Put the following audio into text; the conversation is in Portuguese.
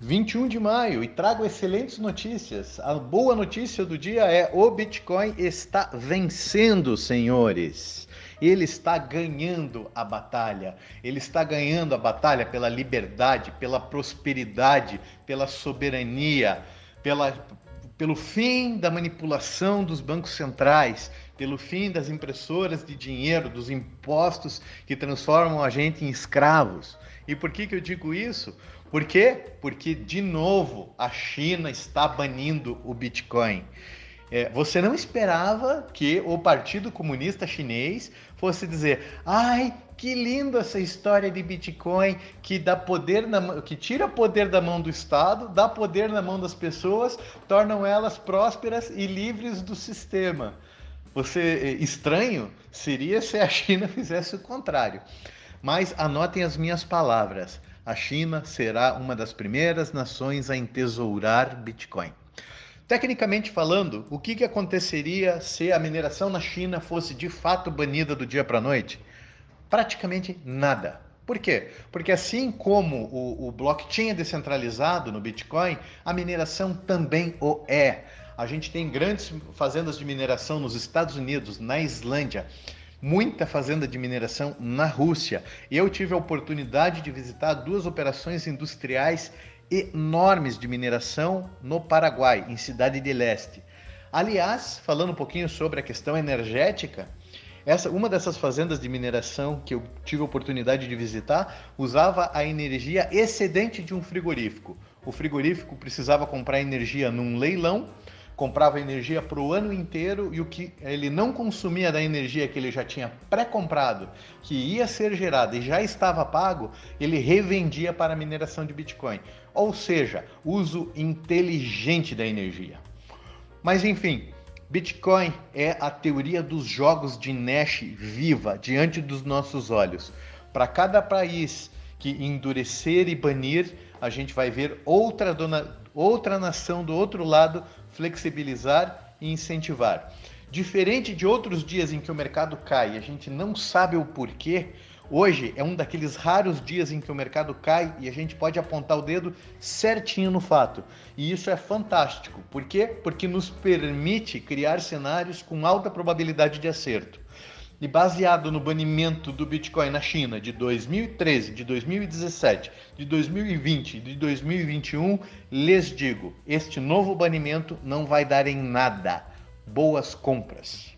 21 de maio e trago excelentes notícias. A boa notícia do dia é o Bitcoin está vencendo, senhores. Ele está ganhando a batalha. Ele está ganhando a batalha pela liberdade, pela prosperidade, pela soberania, pela, pelo fim da manipulação dos bancos centrais, pelo fim das impressoras de dinheiro, dos impostos que transformam a gente em escravos. E por que, que eu digo isso? Por quê? Porque, de novo, a China está banindo o Bitcoin. É, você não esperava que o Partido Comunista Chinês fosse dizer: ai, que lindo essa história de Bitcoin que dá poder na, que tira poder da mão do Estado, dá poder na mão das pessoas, tornam elas prósperas e livres do sistema. Você é, estranho seria se a China fizesse o contrário. Mas anotem as minhas palavras. A China será uma das primeiras nações a entesourar Bitcoin. Tecnicamente falando, o que, que aconteceria se a mineração na China fosse de fato banida do dia para a noite? Praticamente nada. Por quê? Porque assim como o, o blockchain é descentralizado no Bitcoin, a mineração também o é. A gente tem grandes fazendas de mineração nos Estados Unidos, na Islândia, muita fazenda de mineração na Rússia. Eu tive a oportunidade de visitar duas operações industriais enormes de mineração no Paraguai, em Cidade de Leste. Aliás, falando um pouquinho sobre a questão energética, essa, uma dessas fazendas de mineração que eu tive a oportunidade de visitar usava a energia excedente de um frigorífico. O frigorífico precisava comprar energia num leilão comprava energia para o ano inteiro e o que ele não consumia da energia que ele já tinha pré-comprado, que ia ser gerada e já estava pago, ele revendia para a mineração de Bitcoin. Ou seja, uso inteligente da energia. Mas enfim, Bitcoin é a teoria dos jogos de Nash viva diante dos nossos olhos. Para cada país que endurecer e banir, a gente vai ver outra, dona, outra nação do outro lado flexibilizar e incentivar. Diferente de outros dias em que o mercado cai e a gente não sabe o porquê, hoje é um daqueles raros dias em que o mercado cai e a gente pode apontar o dedo certinho no fato. E isso é fantástico. Por quê? Porque nos permite criar cenários com alta probabilidade de acerto. E baseado no banimento do Bitcoin na China de 2013, de 2017, de 2020 e de 2021, lhes digo: este novo banimento não vai dar em nada. Boas compras.